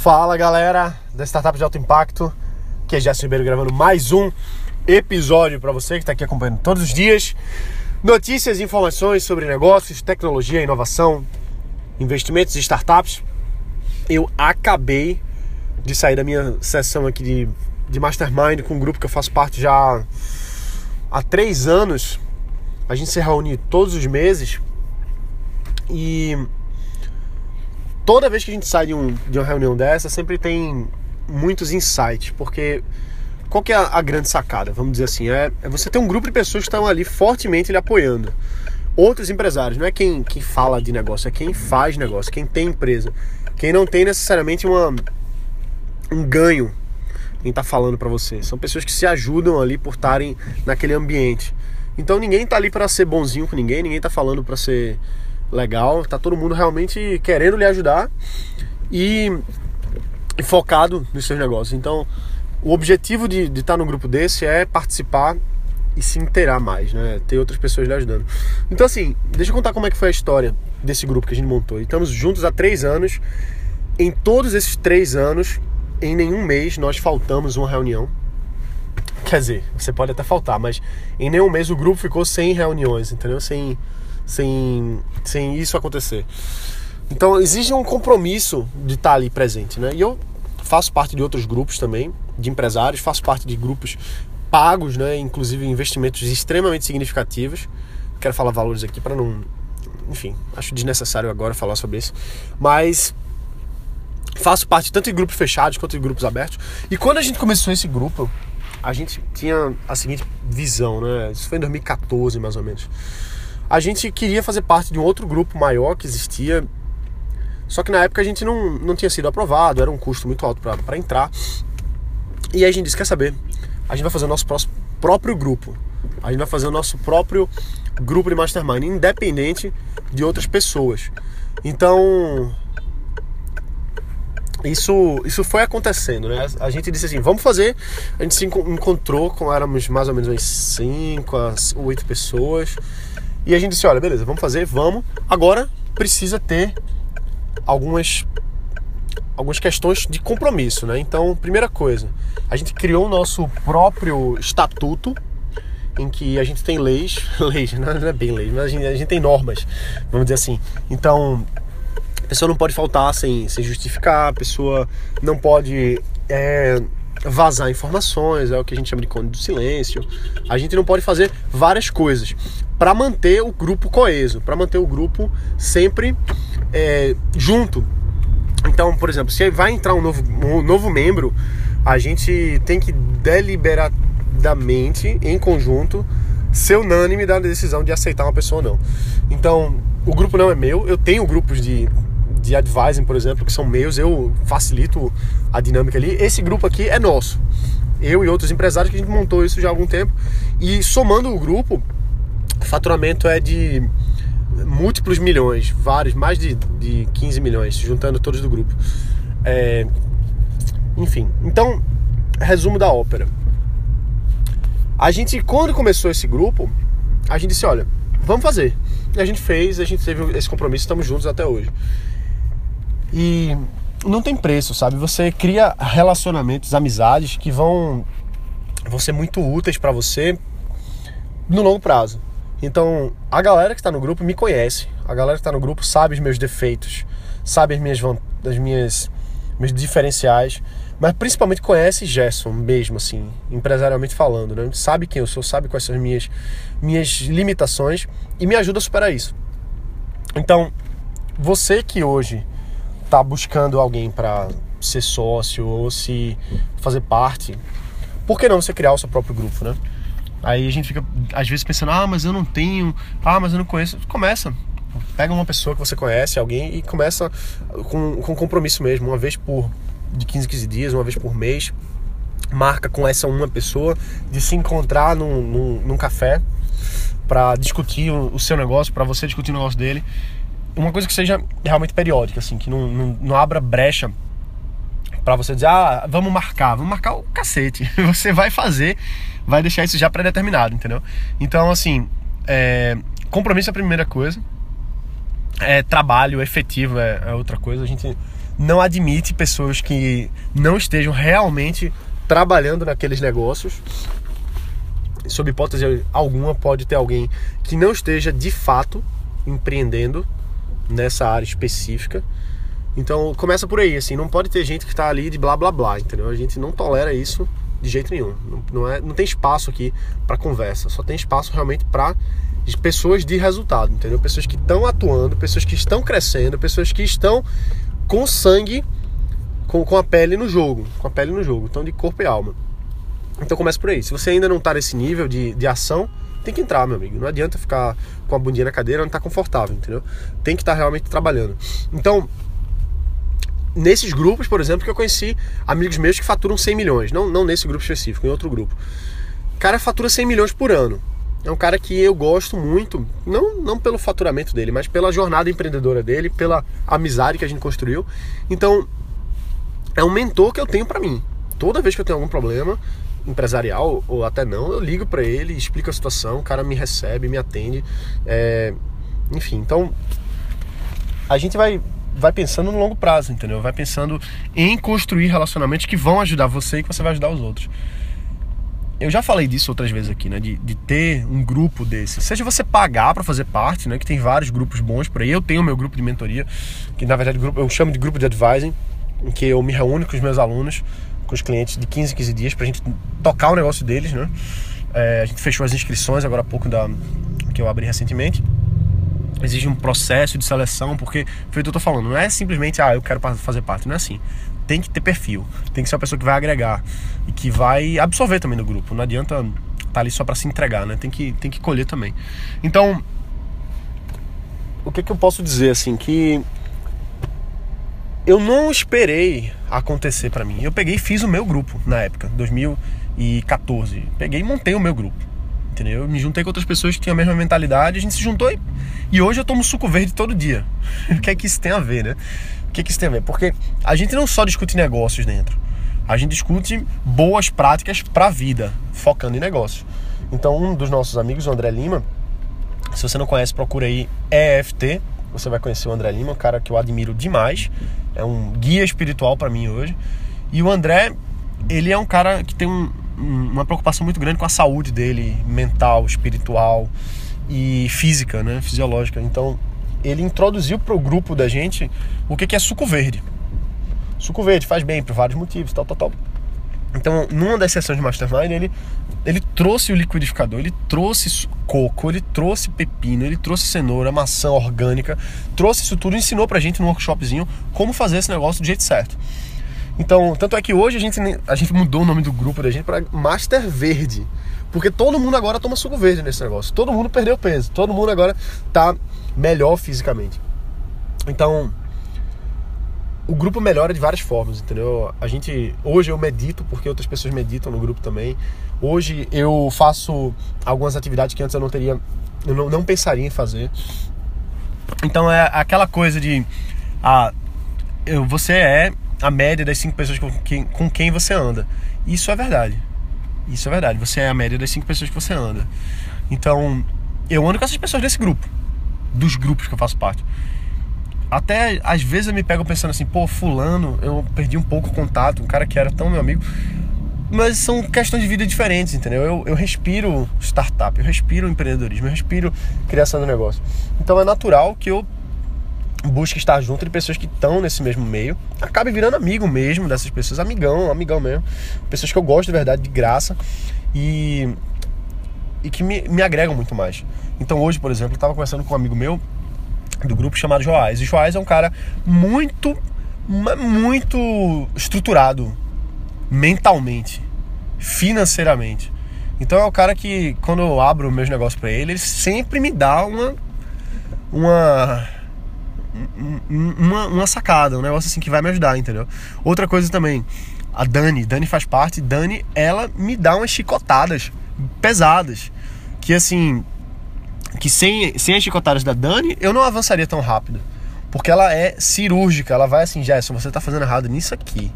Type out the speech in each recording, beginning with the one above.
Fala galera da Startup de Alto Impacto, que é Jéssica Ribeiro gravando mais um episódio para você que está aqui acompanhando todos os dias. Notícias e informações sobre negócios, tecnologia, inovação, investimentos e startups. Eu acabei de sair da minha sessão aqui de, de Mastermind com um grupo que eu faço parte já há três anos. A gente se reúne todos os meses e toda vez que a gente sai de, um, de uma reunião dessa, sempre tem muitos insights, porque qual que é a, a grande sacada, vamos dizer assim, é, é, você ter um grupo de pessoas que estão ali fortemente lhe apoiando. Outros empresários, não é quem, quem fala de negócio, é quem faz negócio, quem tem empresa. Quem não tem necessariamente uma, um ganho em estar tá falando para você. São pessoas que se ajudam ali por estarem naquele ambiente. Então ninguém tá ali para ser bonzinho com ninguém, ninguém tá falando para ser legal, tá todo mundo realmente querendo lhe ajudar e, e focado nos seus negócios. Então, o objetivo de estar tá no grupo desse é participar e se inteirar mais, né? Ter outras pessoas lhe ajudando. Então, assim, deixa eu contar como é que foi a história desse grupo que a gente montou. Estamos juntos há três anos. Em todos esses três anos, em nenhum mês nós faltamos uma reunião. Quer dizer, você pode até faltar, mas em nenhum mês o grupo ficou sem reuniões, entendeu? Sem sem, sem isso acontecer. Então existe um compromisso de estar ali presente, né? E eu faço parte de outros grupos também, de empresários, faço parte de grupos pagos, né? Inclusive investimentos extremamente significativos. Quero falar valores aqui para não, enfim, acho desnecessário agora falar sobre isso, mas faço parte tanto de grupos fechados quanto de grupos abertos. E quando a gente começou esse grupo, a gente tinha a seguinte visão, né? Isso foi em 2014 mais ou menos a gente queria fazer parte de um outro grupo maior que existia. Só que na época a gente não, não tinha sido aprovado, era um custo muito alto para entrar. E aí a gente disse: quer saber? A gente vai fazer o nosso próprio grupo. A gente vai fazer o nosso próprio grupo de mastermind, independente de outras pessoas. Então, isso, isso foi acontecendo, né? A gente disse assim, vamos fazer. A gente se encontrou com éramos mais ou menos umas 5 a 8 pessoas. E a gente disse: olha, beleza, vamos fazer, vamos. Agora precisa ter algumas algumas questões de compromisso, né? Então, primeira coisa, a gente criou o nosso próprio estatuto em que a gente tem leis, leis, não é bem leis, mas a gente, a gente tem normas, vamos dizer assim. Então, a pessoa não pode faltar sem, sem justificar, a pessoa não pode é, vazar informações, é o que a gente chama de cone do silêncio. A gente não pode fazer várias coisas para manter o grupo coeso, para manter o grupo sempre é, junto. Então, por exemplo, se vai entrar um novo, um novo membro, a gente tem que deliberadamente, em conjunto, ser unânime da decisão de aceitar uma pessoa ou não. Então, o grupo não é meu, eu tenho grupos de de advising, por exemplo, que são meus, eu facilito a dinâmica ali. Esse grupo aqui é nosso. Eu e outros empresários que a gente montou isso já há algum tempo. E somando o grupo, faturamento é de múltiplos milhões, vários, mais de, de 15 milhões, juntando todos do grupo. É, enfim, então, resumo da ópera. A gente, quando começou esse grupo, a gente disse: olha, vamos fazer. E a gente fez, a gente teve esse compromisso, estamos juntos até hoje. E não tem preço, sabe? Você cria relacionamentos, amizades que vão, vão ser muito úteis para você no longo prazo. Então, a galera que está no grupo me conhece. A galera que está no grupo sabe os meus defeitos, sabe as minhas, as minhas meus diferenciais, mas principalmente conhece Gerson mesmo, assim, empresarialmente falando, né? Sabe quem eu sou, sabe quais são as minhas, minhas limitações e me ajuda a superar isso. Então, você que hoje tá buscando alguém para ser sócio ou se fazer parte, por que não você criar o seu próprio grupo, né? Aí a gente fica às vezes pensando, ah, mas eu não tenho, ah, mas eu não conheço. Começa. Pega uma pessoa que você conhece, alguém, e começa com, com compromisso mesmo, uma vez por de 15, 15 dias, uma vez por mês. Marca com essa uma pessoa de se encontrar num, num, num café para discutir o, o seu negócio, para você discutir o negócio dele uma coisa que seja realmente periódica, assim, que não, não, não abra brecha para você dizer, ah, vamos marcar, vamos marcar o cacete. Você vai fazer, vai deixar isso já pré-determinado, entendeu? Então, assim, é, compromisso é a primeira coisa, é, trabalho efetivo é, é outra coisa. A gente não admite pessoas que não estejam realmente trabalhando naqueles negócios. Sob hipótese alguma, pode ter alguém que não esteja de fato empreendendo nessa área específica. Então começa por aí, assim, não pode ter gente que está ali de blá blá blá, entendeu? A gente não tolera isso de jeito nenhum. Não, não, é, não tem espaço aqui para conversa, só tem espaço realmente para pessoas de resultado, entendeu? Pessoas que estão atuando, pessoas que estão crescendo, pessoas que estão com sangue, com, com a pele no jogo, com a pele no jogo, então de corpo e alma. Então começa por aí. Se você ainda não está nesse nível de, de ação, tem que entrar, meu amigo. Não adianta ficar com a bundinha na cadeira, não está confortável, entendeu? Tem que estar tá realmente trabalhando. Então, nesses grupos, por exemplo, que eu conheci amigos meus que faturam 100 milhões. Não, não nesse grupo específico, em outro grupo. O cara fatura 100 milhões por ano. É um cara que eu gosto muito, não, não pelo faturamento dele, mas pela jornada empreendedora dele, pela amizade que a gente construiu. Então, é um mentor que eu tenho para mim. Toda vez que eu tenho algum problema empresarial ou até não, eu ligo para ele, explico a situação, o cara me recebe, me atende. É... Enfim, então a gente vai vai pensando no longo prazo, entendeu? Vai pensando em construir relacionamentos que vão ajudar você e que você vai ajudar os outros. Eu já falei disso outras vezes aqui, né? De, de ter um grupo desse. Seja você pagar para fazer parte, né? Que tem vários grupos bons por aí. Eu tenho o meu grupo de mentoria, que na verdade eu chamo de grupo de advising, em que eu me reúno com os meus alunos, com os clientes de 15 em 15 dias pra gente tocar o negócio deles, né? É, a gente fechou as inscrições agora há pouco da, que eu abri recentemente exige um processo de seleção, porque foi o que eu tô falando, não é simplesmente, ah, eu quero fazer parte, não é assim. Tem que ter perfil, tem que ser uma pessoa que vai agregar e que vai absorver também no grupo. Não adianta estar tá ali só para se entregar, né? Tem que, tem que colher também. Então, o que, que eu posso dizer assim que eu não esperei acontecer para mim. Eu peguei e fiz o meu grupo na época, 2014. Peguei e montei o meu grupo entendeu? Eu me juntei com outras pessoas que tinham a mesma mentalidade, a gente se juntou e, e hoje eu tomo suco verde todo dia. o que é que isso tem a ver, né? O que é que isso tem a ver? Porque a gente não só discute negócios dentro, a gente discute boas práticas para a vida, focando em negócios. Então, um dos nossos amigos, o André Lima, se você não conhece, procura aí EFT, você vai conhecer o André Lima, um cara que eu admiro demais, é um guia espiritual para mim hoje. E o André, ele é um cara que tem um, uma preocupação muito grande com a saúde dele, mental, espiritual e física, né, fisiológica. Então, ele introduziu para o grupo da gente o que, que é suco verde. Suco verde faz bem por vários motivos, tal, tal, tal. Então, numa das sessões de Mastermind, ele, ele trouxe o liquidificador, ele trouxe coco, ele trouxe pepino, ele trouxe cenoura, maçã orgânica, trouxe isso tudo, ensinou pra gente num workshopzinho como fazer esse negócio do jeito certo. Então, tanto é que hoje a gente, a gente mudou o nome do grupo da gente para Master Verde. Porque todo mundo agora toma suco verde nesse negócio. Todo mundo perdeu peso. Todo mundo agora tá melhor fisicamente. Então, o grupo melhora de várias formas, entendeu? A gente hoje eu medito porque outras pessoas meditam no grupo também. Hoje eu faço algumas atividades que antes eu não teria, eu não, não pensaria em fazer. Então é aquela coisa de ah, eu, você é a média das cinco pessoas com quem, com quem você anda. Isso é verdade. Isso é verdade. Você é a média das cinco pessoas que você anda. Então, eu ando com essas pessoas desse grupo. Dos grupos que eu faço parte. Até às vezes eu me pego pensando assim, pô, fulano, eu perdi um pouco o contato, um cara que era tão meu amigo. Mas são questões de vida diferentes, entendeu? Eu, eu respiro startup, eu respiro empreendedorismo, eu respiro criação de negócio. Então é natural que eu busca estar junto de pessoas que estão nesse mesmo meio, acabe virando amigo mesmo dessas pessoas, amigão, amigão mesmo, pessoas que eu gosto de verdade, de graça e, e que me, me agregam muito mais. Então hoje, por exemplo, eu estava conversando com um amigo meu do grupo chamado Joás, e Joás é um cara muito, muito estruturado mentalmente, financeiramente. Então é o cara que, quando eu abro meus negócios para ele, ele sempre me dá uma, uma uma, uma sacada, um negócio assim que vai me ajudar, entendeu? Outra coisa também, a Dani, Dani faz parte, Dani, ela me dá umas chicotadas pesadas, que assim, que sem, sem as chicotadas da Dani, eu não avançaria tão rápido. Porque ela é cirúrgica, ela vai assim, Gerson, você tá fazendo errado nisso aqui.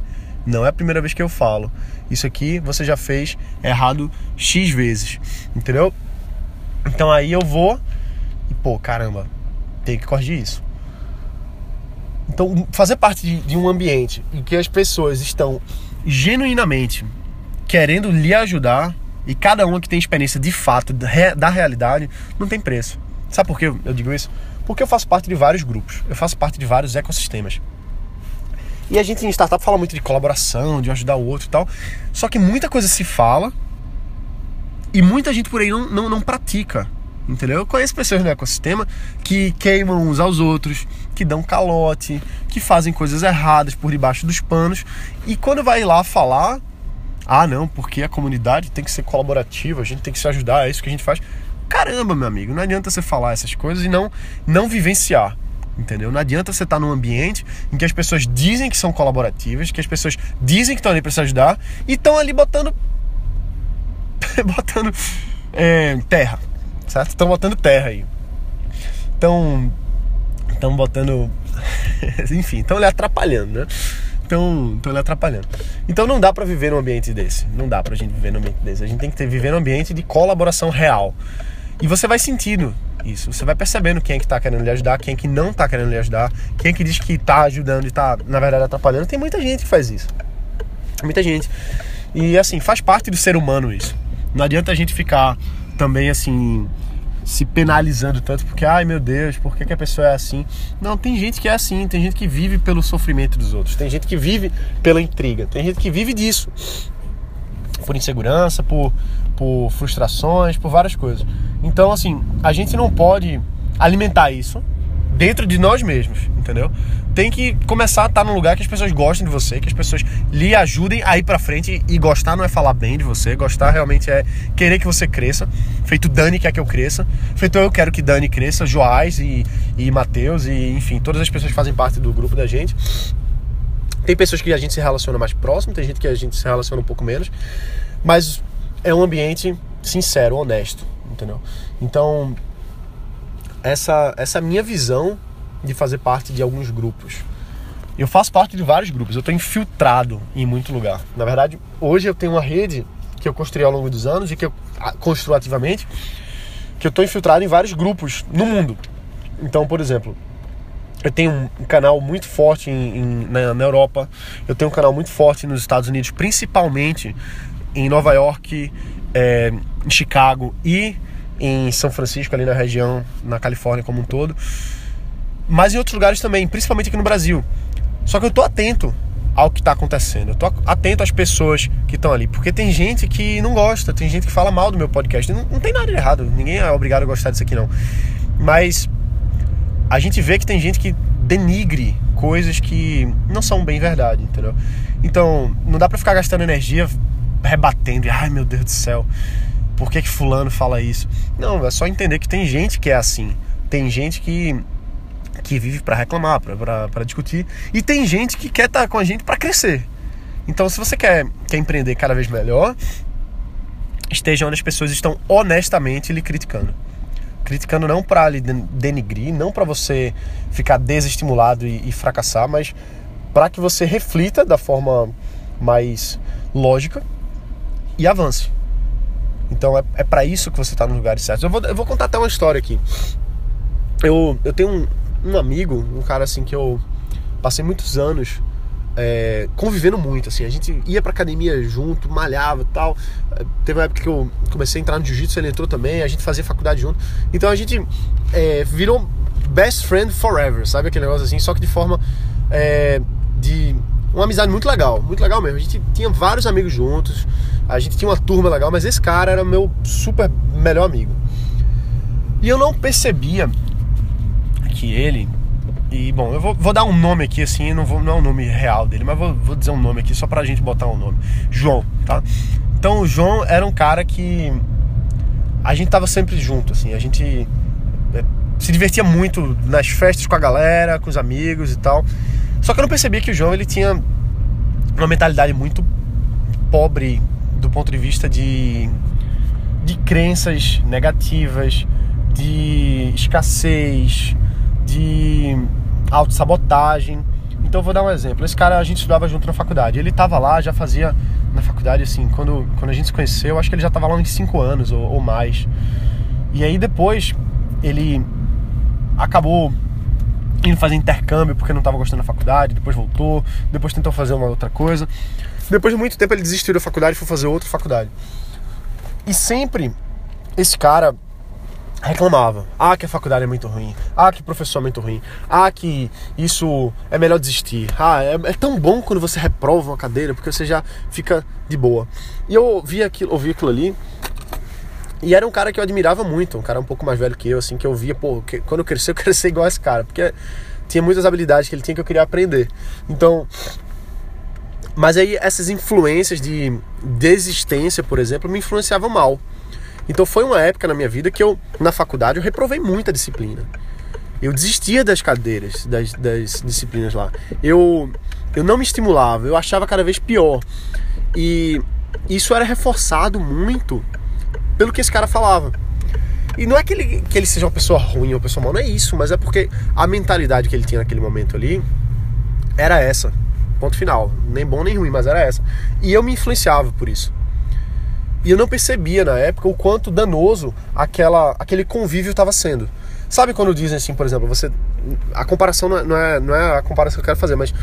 Não é a primeira vez que eu falo. Isso aqui você já fez errado X vezes. Entendeu? Então aí eu vou e, pô, caramba, tem que corrigir isso. Então, fazer parte de, de um ambiente em que as pessoas estão genuinamente querendo lhe ajudar e cada uma que tem experiência de fato da realidade não tem preço. Sabe por que eu digo isso? Porque eu faço parte de vários grupos, eu faço parte de vários ecossistemas. E a gente em startup fala muito de colaboração, de ajudar o outro e tal. Só que muita coisa se fala e muita gente por aí não, não, não pratica. Entendeu? Eu conheço pessoas no ecossistema que queimam uns aos outros, que dão calote, que fazem coisas erradas por debaixo dos panos. E quando vai lá falar, ah, não, porque a comunidade tem que ser colaborativa, a gente tem que se ajudar, é isso que a gente faz. Caramba, meu amigo, não adianta você falar essas coisas e não, não vivenciar. Entendeu? Não adianta você estar num ambiente em que as pessoas dizem que são colaborativas, que as pessoas dizem que estão ali para se ajudar e estão ali botando. botando é, terra, certo? Estão botando terra aí. Estão. Estão botando. Enfim, estão ali atrapalhando, né? Estão, estão ali atrapalhando. Então não dá para viver num ambiente desse. Não dá pra gente viver num ambiente desse. A gente tem que ter, viver num ambiente de colaboração real. E você vai sentindo isso. Você vai percebendo quem é que tá querendo lhe ajudar, quem é que não tá querendo lhe ajudar, quem é que diz que tá ajudando e tá, na verdade, atrapalhando. Tem muita gente que faz isso. Muita gente. E assim, faz parte do ser humano isso. Não adianta a gente ficar também assim se penalizando tanto porque, ai meu Deus, por que, que, a pessoa é assim? Não, tem gente que é assim, tem gente que vive pelo sofrimento dos outros, tem gente que vive pela intriga, tem gente que vive disso. Por insegurança, por, por frustrações, por várias coisas. Então, assim, a gente não pode alimentar isso dentro de nós mesmos, entendeu? Tem que começar a estar num lugar que as pessoas gostem de você, que as pessoas lhe ajudem a ir pra frente. E gostar não é falar bem de você, gostar realmente é querer que você cresça. Feito Dani quer que eu cresça, feito eu quero que Dani cresça, Joás e, e Matheus, e enfim, todas as pessoas fazem parte do grupo da gente. Tem pessoas que a gente se relaciona mais próximo, tem gente que a gente se relaciona um pouco menos, mas é um ambiente sincero, honesto, entendeu? Então, essa essa minha visão de fazer parte de alguns grupos. Eu faço parte de vários grupos, eu estou infiltrado em muito lugar. Na verdade, hoje eu tenho uma rede que eu construí ao longo dos anos e que eu construo ativamente, que eu estou infiltrado em vários grupos no mundo. Então, por exemplo, eu tenho um canal muito forte em, em, na, na, Europa, eu tenho um canal muito forte nos Estados Unidos, principalmente em Nova York, é, em Chicago e em São Francisco, ali na região, na Califórnia como um todo, mas em outros lugares também, principalmente aqui no Brasil. Só que eu tô atento ao que está acontecendo. Eu tô atento às pessoas que estão ali, porque tem gente que não gosta, tem gente que fala mal do meu podcast. Não, não tem nada de errado, ninguém é obrigado a gostar disso aqui não. Mas a gente vê que tem gente que denigre coisas que não são bem verdade, entendeu? Então, não dá para ficar gastando energia rebatendo ai meu Deus do céu, por que que fulano fala isso? Não, é só entender que tem gente que é assim. Tem gente que que vive para reclamar, para discutir, e tem gente que quer estar tá com a gente para crescer. Então, se você quer, quer empreender cada vez melhor, esteja onde as pessoas estão honestamente lhe criticando. Criticando não para lhe denigrir, não para você ficar desestimulado e, e fracassar, mas para que você reflita da forma mais lógica e avance. Então é, é para isso que você está nos lugares certos. Eu vou, eu vou contar até uma história aqui. Eu, eu tenho um, um amigo, um cara assim que eu passei muitos anos é, convivendo muito, assim, a gente ia pra academia junto, malhava e tal. Teve uma época que eu comecei a entrar no jiu-jitsu, ele entrou também, a gente fazia faculdade junto. Então a gente é, virou best friend forever, sabe aquele negócio assim, só que de forma é, de uma amizade muito legal, muito legal mesmo. A gente tinha vários amigos juntos, a gente tinha uma turma legal, mas esse cara era meu super melhor amigo. E eu não percebia que ele. E bom, eu vou, vou dar um nome aqui assim, não, vou, não é o um nome real dele, mas vou, vou dizer um nome aqui só pra gente botar um nome. João, tá? Então o João era um cara que a gente tava sempre junto, assim, a gente é, se divertia muito nas festas com a galera, com os amigos e tal. Só que eu não percebia que o João ele tinha uma mentalidade muito pobre do ponto de vista de, de crenças negativas, de escassez, de autossabotagem. Então vou dar um exemplo. Esse cara a gente estudava junto na faculdade. Ele estava lá, já fazia na faculdade assim, quando, quando a gente se conheceu, acho que ele já estava lá uns 5 anos ou, ou mais. E aí depois ele acabou indo fazer intercâmbio porque não estava gostando da faculdade, depois voltou, depois tentou fazer uma outra coisa. Depois de muito tempo ele desistiu da faculdade e foi fazer outra faculdade. E sempre esse cara reclamava. Ah, que a faculdade é muito ruim. Ah, que o professor é muito ruim. Ah, que isso é melhor desistir. Ah, é, é, tão bom quando você reprova uma cadeira, porque você já fica de boa. E eu ouvi aquilo, ouvi aquilo ali. E era um cara que eu admirava muito, um cara um pouco mais velho que eu, assim, que eu via, pô, que, quando eu crescer, eu quero ser igual a esse cara, porque tinha muitas habilidades que ele tinha que eu queria aprender. Então, mas aí essas influências de desistência, por exemplo, me influenciavam mal. Então foi uma época na minha vida que eu, na faculdade, eu reprovei muita disciplina. Eu desistia das cadeiras, das, das disciplinas lá. Eu, eu não me estimulava, eu achava cada vez pior. E isso era reforçado muito pelo que esse cara falava. E não é que ele, que ele seja uma pessoa ruim ou uma pessoa mal, não é isso, mas é porque a mentalidade que ele tinha naquele momento ali era essa. Ponto final. Nem bom nem ruim, mas era essa. E eu me influenciava por isso. E eu não percebia na época o quanto danoso aquela, aquele convívio estava sendo. Sabe quando dizem assim, por exemplo, você. A comparação não é, não é, não é, a comparação que eu quero fazer, mas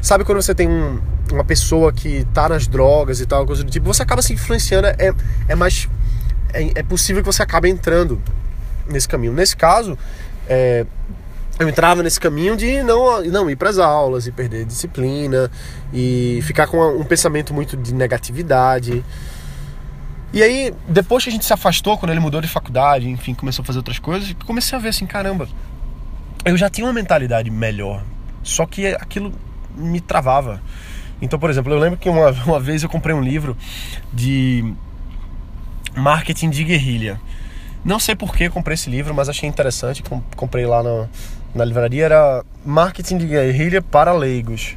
sabe quando você tem um, uma pessoa que tá nas drogas e tal, coisa do tipo, você acaba se influenciando, é, é mais. É, é possível que você acabe entrando nesse caminho. Nesse caso, é, eu entrava nesse caminho de não, não ir para as aulas e perder disciplina e ficar com um pensamento muito de negatividade. E aí, depois que a gente se afastou, quando ele mudou de faculdade, enfim, começou a fazer outras coisas, comecei a ver assim, caramba, eu já tinha uma mentalidade melhor, só que aquilo me travava. Então, por exemplo, eu lembro que uma, uma vez eu comprei um livro de marketing de guerrilha. Não sei por que comprei esse livro, mas achei interessante. Comprei lá na, na livraria. Era Marketing de Guerrilha para Leigos.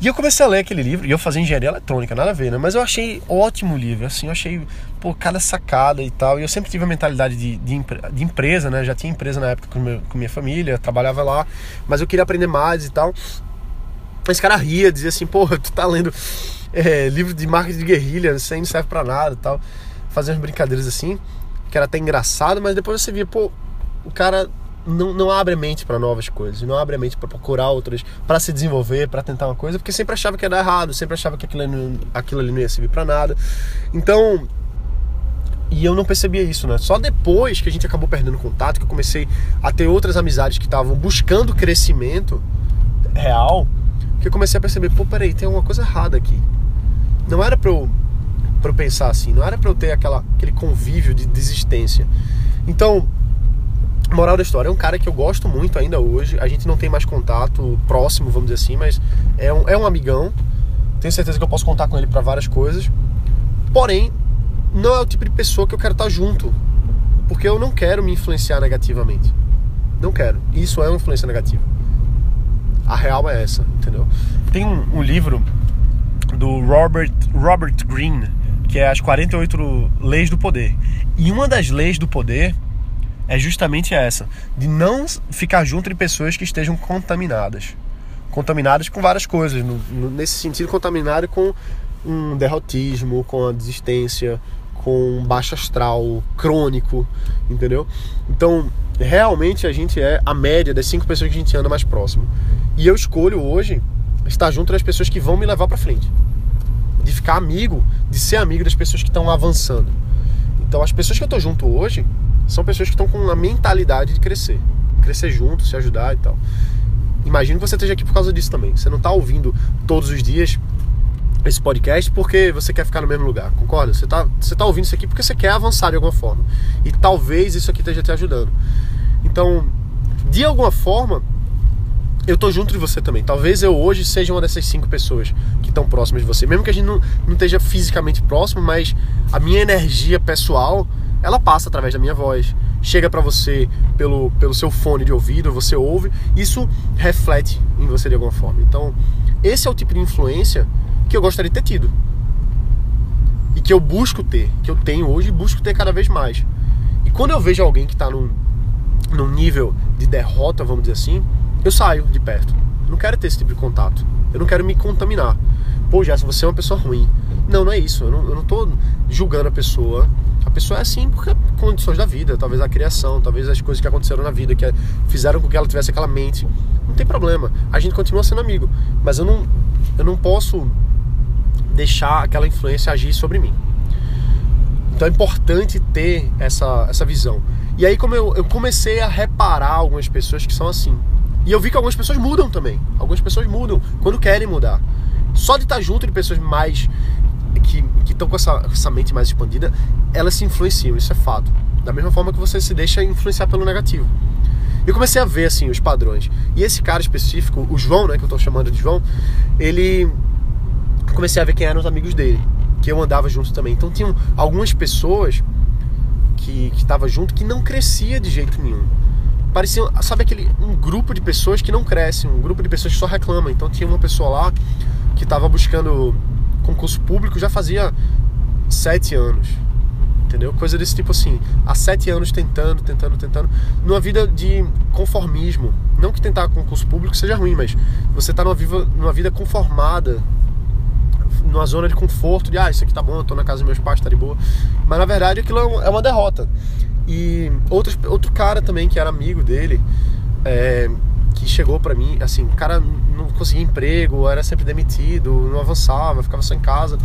E eu comecei a ler aquele livro, e eu fazia engenharia eletrônica, nada a ver, né? Mas eu achei ótimo o livro, assim, eu achei, pô, cada sacada e tal. E eu sempre tive a mentalidade de, de, de empresa, né? Já tinha empresa na época com, meu, com minha família, trabalhava lá, mas eu queria aprender mais e tal. Esse cara ria, dizia assim, pô, tu tá lendo é, livro de marketing de guerrilha, isso aí não serve pra nada e tal. Fazia umas brincadeiras assim, que era até engraçado, mas depois você via, pô, o cara não, não abre a mente para novas coisas, não abre a mente para procurar outras, para se desenvolver, para tentar uma coisa, porque sempre achava que ia dar errado, sempre achava que aquilo, aquilo ali não ia servir para nada. Então, e eu não percebia isso, né? Só depois que a gente acabou perdendo contato, que eu comecei a ter outras amizades que estavam buscando crescimento real, que eu comecei a perceber, pô, peraí, tem alguma coisa errada aqui. Não era pra eu, pra eu pensar assim, não era pra eu ter aquela, aquele convívio de desistência. Então, Moral da história, é um cara que eu gosto muito ainda hoje. A gente não tem mais contato próximo, vamos dizer assim, mas é um, é um amigão. Tenho certeza que eu posso contar com ele para várias coisas. Porém, não é o tipo de pessoa que eu quero estar junto. Porque eu não quero me influenciar negativamente. Não quero. Isso é uma influência negativa. A real é essa, entendeu? Tem um, um livro do Robert, Robert Greene, que é As 48 Leis do Poder. E uma das leis do poder é justamente essa, de não ficar junto de pessoas que estejam contaminadas. Contaminadas com várias coisas, no, no, nesse sentido, contaminado com um derrotismo, com a desistência, com baixo astral crônico, entendeu? Então, realmente a gente é a média das cinco pessoas que a gente anda mais próximo. E eu escolho hoje estar junto das pessoas que vão me levar para frente. De ficar amigo, de ser amigo das pessoas que estão avançando. Então, as pessoas que eu tô junto hoje, são pessoas que estão com a mentalidade de crescer. Crescer junto, se ajudar e tal. Imagino que você esteja aqui por causa disso também. Você não está ouvindo todos os dias esse podcast porque você quer ficar no mesmo lugar, concorda? Você está você tá ouvindo isso aqui porque você quer avançar de alguma forma. E talvez isso aqui esteja te ajudando. Então, de alguma forma, eu tô junto de você também. Talvez eu hoje seja uma dessas cinco pessoas que estão próximas de você. Mesmo que a gente não, não esteja fisicamente próximo, mas a minha energia pessoal ela passa através da minha voz, chega para você pelo, pelo seu fone de ouvido, você ouve, isso reflete em você de alguma forma. Então, esse é o tipo de influência que eu gostaria de ter tido. E que eu busco ter, que eu tenho hoje e busco ter cada vez mais. E quando eu vejo alguém que está num, num nível de derrota, vamos dizer assim, eu saio de perto. Eu não quero ter esse tipo de contato. Eu não quero me contaminar. Pô, Jéssica, você é uma pessoa ruim. Não, não é isso. Eu não, eu não tô julgando a pessoa. A pessoa é assim porque condições da vida, talvez a criação, talvez as coisas que aconteceram na vida que fizeram com que ela tivesse aquela mente. Não tem problema. A gente continua sendo amigo, mas eu não eu não posso deixar aquela influência agir sobre mim. Então é importante ter essa, essa visão. E aí, como eu, eu comecei a reparar algumas pessoas que são assim. E eu vi que algumas pessoas mudam também. Algumas pessoas mudam quando querem mudar. Só de estar junto de pessoas mais. que estão com essa, essa mente mais expandida, elas se influenciam, isso é fato. Da mesma forma que você se deixa influenciar pelo negativo. Eu comecei a ver assim os padrões. E esse cara específico, o João, né, que eu estou chamando de João, ele comecei a ver quem eram os amigos dele, que eu andava junto também. Então tinham algumas pessoas que que junto que não crescia de jeito nenhum. Parecia, sabe aquele um grupo de pessoas que não cresce, um grupo de pessoas que só reclamam. Então tinha uma pessoa lá que estava buscando concurso público já fazia sete anos entendeu? Coisa desse tipo assim, há sete anos tentando, tentando, tentando, numa vida de conformismo. Não que tentar concurso público seja ruim, mas você está numa, numa vida conformada, numa zona de conforto, de ah, isso aqui tá bom, eu tô na casa dos meus pais, tá de boa. Mas na verdade aquilo é, é uma derrota. E outro, outro cara também que era amigo dele, é, que chegou para mim, assim, o cara não conseguia emprego, era sempre demitido, não avançava, ficava só em casa.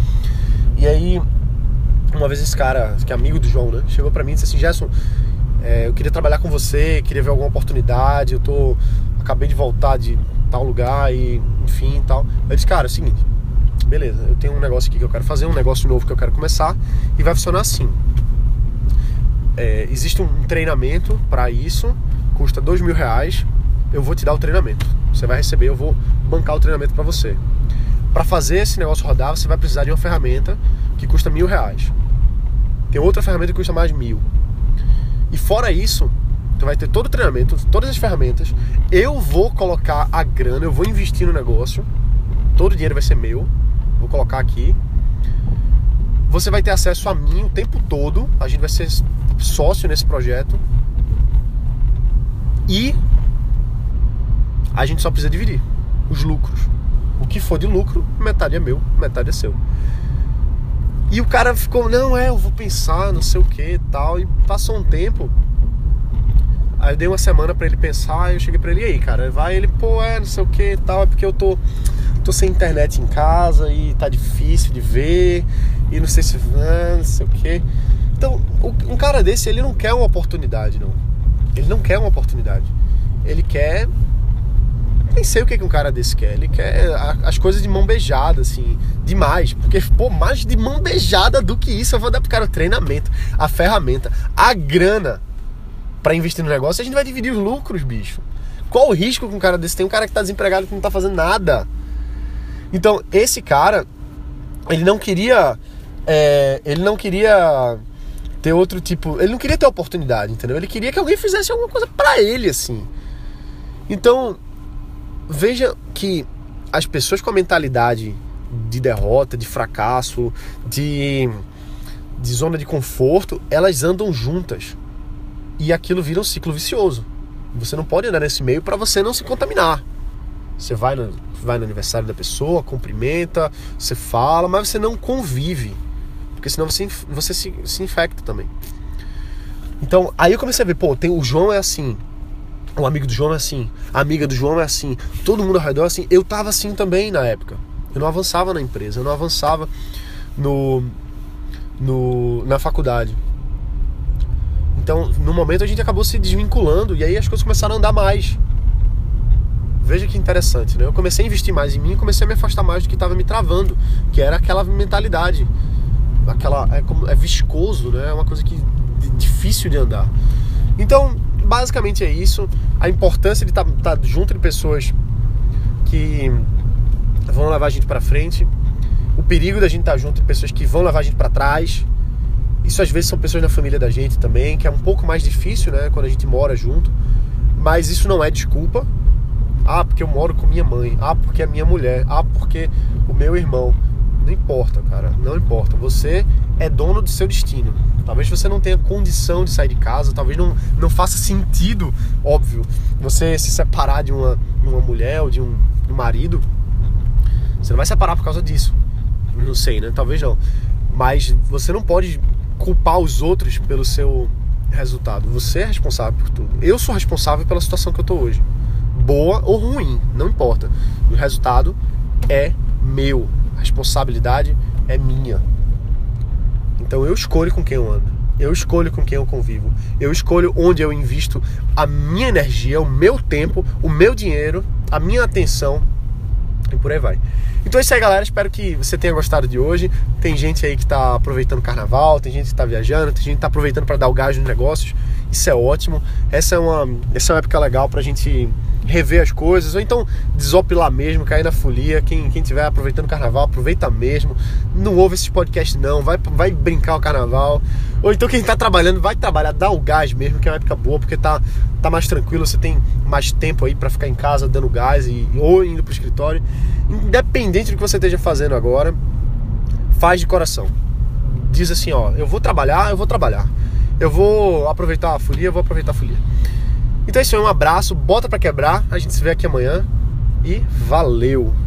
E aí uma vez esse cara, que é amigo do João, né? Chegou para mim e disse assim, Gerson, é, eu queria trabalhar com você, queria ver alguma oportunidade, eu tô. Acabei de voltar de tal lugar e enfim tal. Eu disse, cara, é o seguinte, beleza, eu tenho um negócio aqui que eu quero fazer, um negócio novo que eu quero começar, e vai funcionar assim. É, existe um treinamento para isso, custa dois mil reais, eu vou te dar o treinamento. Você vai receber, eu vou bancar o treinamento para você. Para fazer esse negócio rodar, você vai precisar de uma ferramenta que custa mil reais. Tem outra ferramenta que custa mais mil. E fora isso, tu vai ter todo o treinamento, todas as ferramentas. Eu vou colocar a grana, eu vou investir no negócio. Todo o dinheiro vai ser meu. Vou colocar aqui. Você vai ter acesso a mim o tempo todo. A gente vai ser sócio nesse projeto. E a gente só precisa dividir os lucros. O que for de lucro, metade é meu, metade é seu. E o cara ficou, não, é, eu vou pensar, não sei o que tal. E passou um tempo. Aí eu dei uma semana para ele pensar, eu cheguei pra ele, e aí, cara, vai ele, pô, é, não sei o que tal, é porque eu tô, tô sem internet em casa e tá difícil de ver, e não sei se. Ah, não sei o que. Então, um cara desse, ele não quer uma oportunidade, não. Ele não quer uma oportunidade. Ele quer nem sei o que, que um cara desse quer. Ele quer as coisas de mão beijada, assim, demais. Porque, pô, mais de mão beijada do que isso, eu vou dar pro cara o treinamento, a ferramenta, a grana para investir no negócio. A gente vai dividir os lucros, bicho. Qual o risco que um cara desse tem? Um cara que tá desempregado que não tá fazendo nada. Então, esse cara, ele não queria. É, ele não queria ter outro tipo. Ele não queria ter oportunidade, entendeu? Ele queria que alguém fizesse alguma coisa para ele, assim. Então, veja que as pessoas com a mentalidade de derrota, de fracasso, de, de zona de conforto, elas andam juntas. E aquilo vira um ciclo vicioso. Você não pode andar nesse meio para você não se contaminar. Você vai no, vai no aniversário da pessoa, cumprimenta, você fala, mas você não convive. Porque senão você, você se, se infecta também. Então, aí eu comecei a ver, pô, tem, o João é assim, o amigo do João é assim, a amiga do João é assim, todo mundo ao redor é assim. Eu tava assim também na época. Eu não avançava na empresa, eu não avançava no, no na faculdade. Então, no momento a gente acabou se desvinculando e aí as coisas começaram a andar mais. Veja que interessante, né? Eu comecei a investir mais em mim e comecei a me afastar mais do que estava me travando, que era aquela mentalidade, aquela é, como, é viscoso, né? É uma coisa que difícil de andar. Então, basicamente é isso. A importância de estar tá, tá junto de pessoas que vão levar a gente para frente. O perigo da gente estar tá junto de pessoas que vão levar a gente para trás. Isso às vezes são pessoas da família da gente também, que é um pouco mais difícil, né, quando a gente mora junto. Mas isso não é desculpa. Ah, porque eu moro com minha mãe. Ah, porque é minha mulher. Ah, porque o meu irmão. Não importa, cara. Não importa. Você é dono do seu destino. Talvez você não tenha condição de sair de casa, talvez não, não faça sentido, óbvio, você se separar de uma, de uma mulher ou de um, de um marido. Você não vai separar por causa disso. Não sei, né? Talvez não. Mas você não pode culpar os outros pelo seu resultado. Você é responsável por tudo. Eu sou responsável pela situação que eu tô hoje. Boa ou ruim, não importa. O resultado é meu. A responsabilidade é minha. Então eu escolho com quem eu ando. Eu escolho com quem eu convivo. Eu escolho onde eu invisto a minha energia, o meu tempo, o meu dinheiro, a minha atenção e por aí vai. Então é isso aí, galera. Espero que você tenha gostado de hoje. Tem gente aí que está aproveitando o carnaval, tem gente que está viajando, tem gente que está aproveitando para dar o gás nos negócios. Isso é ótimo. Essa é uma, essa é uma época legal para a gente rever as coisas, ou então desopilar mesmo, cair na folia. Quem, quem aproveitando o carnaval, aproveita mesmo. Não ouve esses podcasts, não. Vai, vai brincar o carnaval. Ou então quem está trabalhando, vai trabalhar, dá o gás mesmo, que é uma época boa, porque tá, tá mais tranquilo, você tem mais tempo aí para ficar em casa dando gás e, ou indo pro escritório. Independente do que você esteja fazendo agora, faz de coração. Diz assim, ó, eu vou trabalhar, eu vou trabalhar. Eu vou aproveitar a folia, eu vou aproveitar a folia. Então é isso aí, um abraço, bota para quebrar. A gente se vê aqui amanhã e valeu!